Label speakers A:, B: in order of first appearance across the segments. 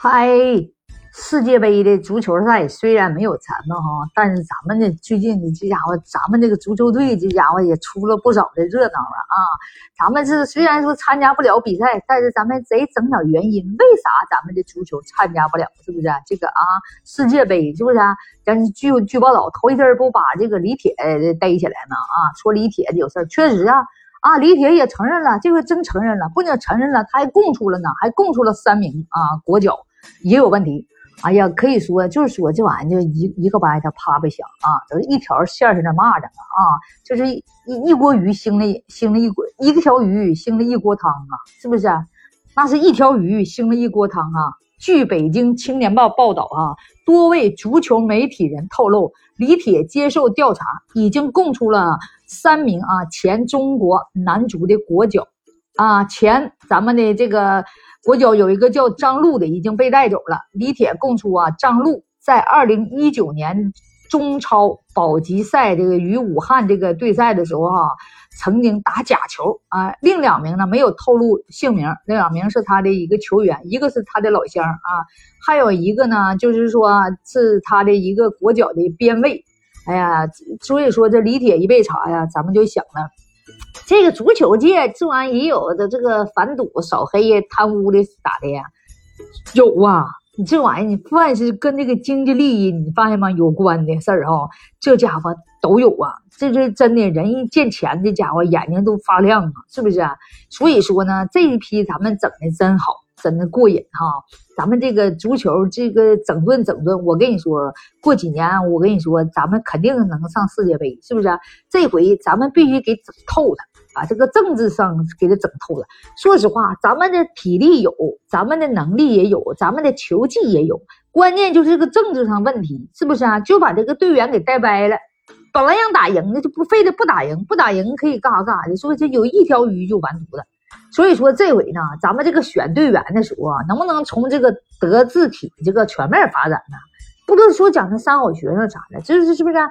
A: 嗨，世界杯的足球赛虽然没有咱们哈，但是咱们的最近的这家伙，咱们这个足球队这家伙也出了不少的热闹了啊。咱们是虽然说参加不了比赛，但是咱们得整点原因，为啥咱们的足球参加不了？是不是？这个啊，世界杯是不是？咱据据报道，头一阵不把这个李铁逮起来吗？啊，说李铁有事确实啊。啊，李铁也承认了，这回真承认了，不仅承认了，他还供出了呢，还供出了三名啊国脚也有问题。哎呀，可以说就是说这玩意儿就一一个巴掌啪啪响啊，都是一条线上的蚂蚱啊，就是一一锅鱼腥了腥了一锅一个条鱼腥了一锅汤啊，是不是？那是一条鱼腥了一锅汤啊。据北京青年报报道啊，多位足球媒体人透露，李铁接受调查已经供出了三名啊前中国男足的国脚，啊前咱们的这个国脚有一个叫张璐的已经被带走了。李铁供出啊，张璐在二零一九年中超保级赛这个与武汉这个对赛的时候哈。曾经打假球啊，另两名呢没有透露姓名，那两名是他的一个球员，一个是他的老乡啊，还有一个呢就是说是他的一个国脚的边卫。哎呀，所以说这李铁一被查呀，咱们就想了，这个足球界这玩意也有的这个反赌、扫黑、贪污的咋的呀？有啊。你这玩意，你凡是跟这个经济利益，你发现吗？有关的事儿哈，这家伙都有啊。这是真的，人一见钱，这家伙眼睛都发亮啊，是不是？所以说呢，这一批咱们整的真好，真的过瘾哈。咱们这个足球，这个整顿整顿，我跟你说，过几年我跟你说，咱们肯定能上世界杯，是不是？这回咱们必须给整透了。把这个政治上给他整透了。说实话，咱们的体力有，咱们的能力也有，咱们的球技也有，关键就是这个政治上问题，是不是啊？就把这个队员给带歪了。本来想打赢的，就不非得不打赢，不打赢可以干啥干啥的。说这有一条鱼就完犊子。所以说这回呢，咱们这个选队员的时候啊，能不能从这个德智体这个全面发展呢？不能说讲那三好学生啥的，这是是不是？啊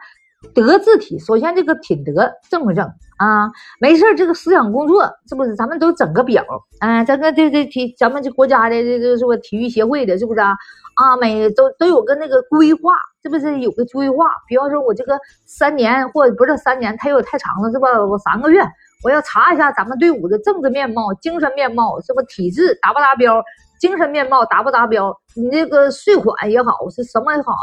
A: 德智体，首先这个品德正不正啊？没事这个思想工作是不是？咱们都整个表，哎，整个这这体，咱们这国家的这这是体育协会的，是不是啊？啊，每都都有个那个规划，是不是有个规划？比方说，我这个三年或不是三年，太有太长了，是吧？我三个月，我要查一下咱们队伍的政治面貌、精神面貌，是不体质达不达标？精神面貌达不达标？你这个税款也好，是什么也好，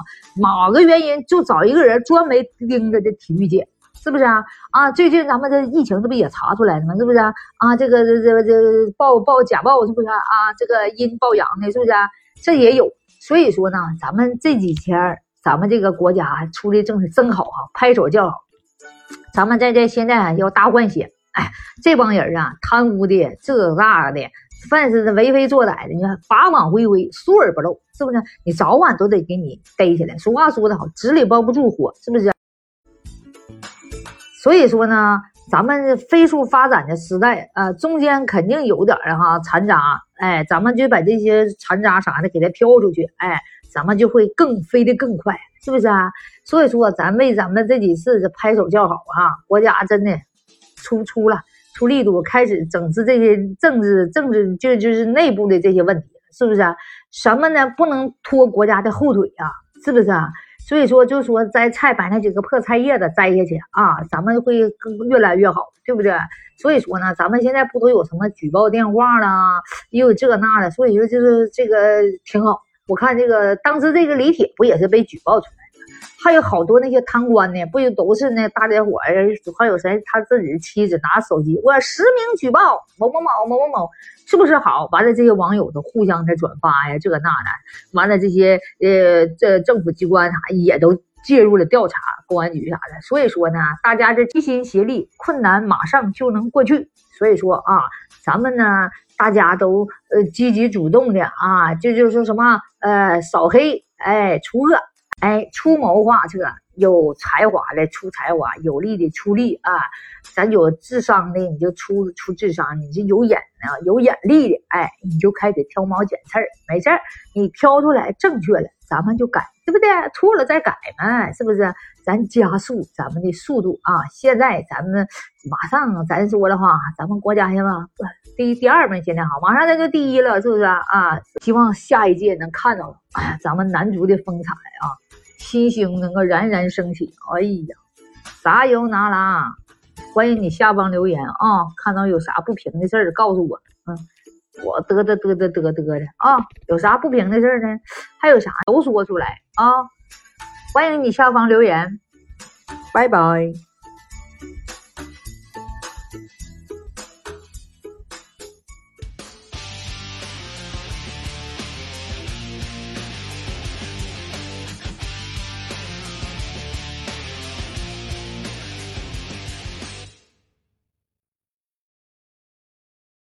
A: 哪个原因就找一个人专门盯着这体育界，是不是啊？啊，最近咱们这疫情这不也查出来了吗？是不是啊？啊，这个这这这报报假报是不是啊？这个阴报阳的，是不是啊？这也有。所以说呢，咱们这几天咱们这个国家出的政策真好哈，拍手叫好。咱们在这现在要大换血，哎，这帮人啊，贪污的这那的。凡是为非作歹的，你看法网恢恢，疏而不漏，是不是？你早晚都得给你逮起来。俗话说得好，纸里包不住火，是不是？所以说呢，咱们飞速发展的时代啊，中间肯定有点哈残渣，哎，咱们就把这些残渣啥的给它飘出去，哎，咱们就会更飞得更快，是不是啊？所以说，咱为咱们这几次拍手叫好啊，国家真的出出了。出力度开始整治这些政治政治就就是内部的这些问题，是不是啊？什么呢？不能拖国家的后腿啊，是不是啊？所以说，就说摘菜把那几个破菜叶子摘下去啊，咱们会越来越好，对不对？所以说呢，咱们现在不都有什么举报电话啦，也有这那的，所以说就是这个挺好。我看这个当时这个李铁不也是被举报出来？还有好多那些贪官呢，不就都是那大家伙儿？还有谁？他自己的妻子拿手机，我实名举报某某某某某某，是不是好？完了，这些网友都互相的转发呀，这那的。完了，这些呃，这政府机关啥也都介入了调查，公安局啥的。所以说呢，大家这齐心协力，困难马上就能过去。所以说啊，咱们呢，大家都呃积极主动的啊，这就是什么呃，扫黑哎，除恶。哎，出谋划策，有才华的出才华，有力的出力啊。咱有智商的你就出出智商，你这有眼啊有眼力的，哎，你就开始挑毛拣刺儿，没事儿，你挑出来正确了，咱们就改，对不对？错了再改嘛，是不是？咱加速咱们的速度啊！现在咱们马上，咱说的话，咱们国家现在第第二名，现在好，马上咱就第一了，是不是啊？希望下一届能看到咱们男足的风采啊，新星能够冉冉升起。哎呀，啥油拿拉？欢迎你下方留言啊！看到有啥不平的事儿，告诉我。嗯，我嘚嘚嘚嘚嘚嘚的啊！有啥不平的事儿呢？还有啥都说出来啊！欢迎你下方留言，拜拜。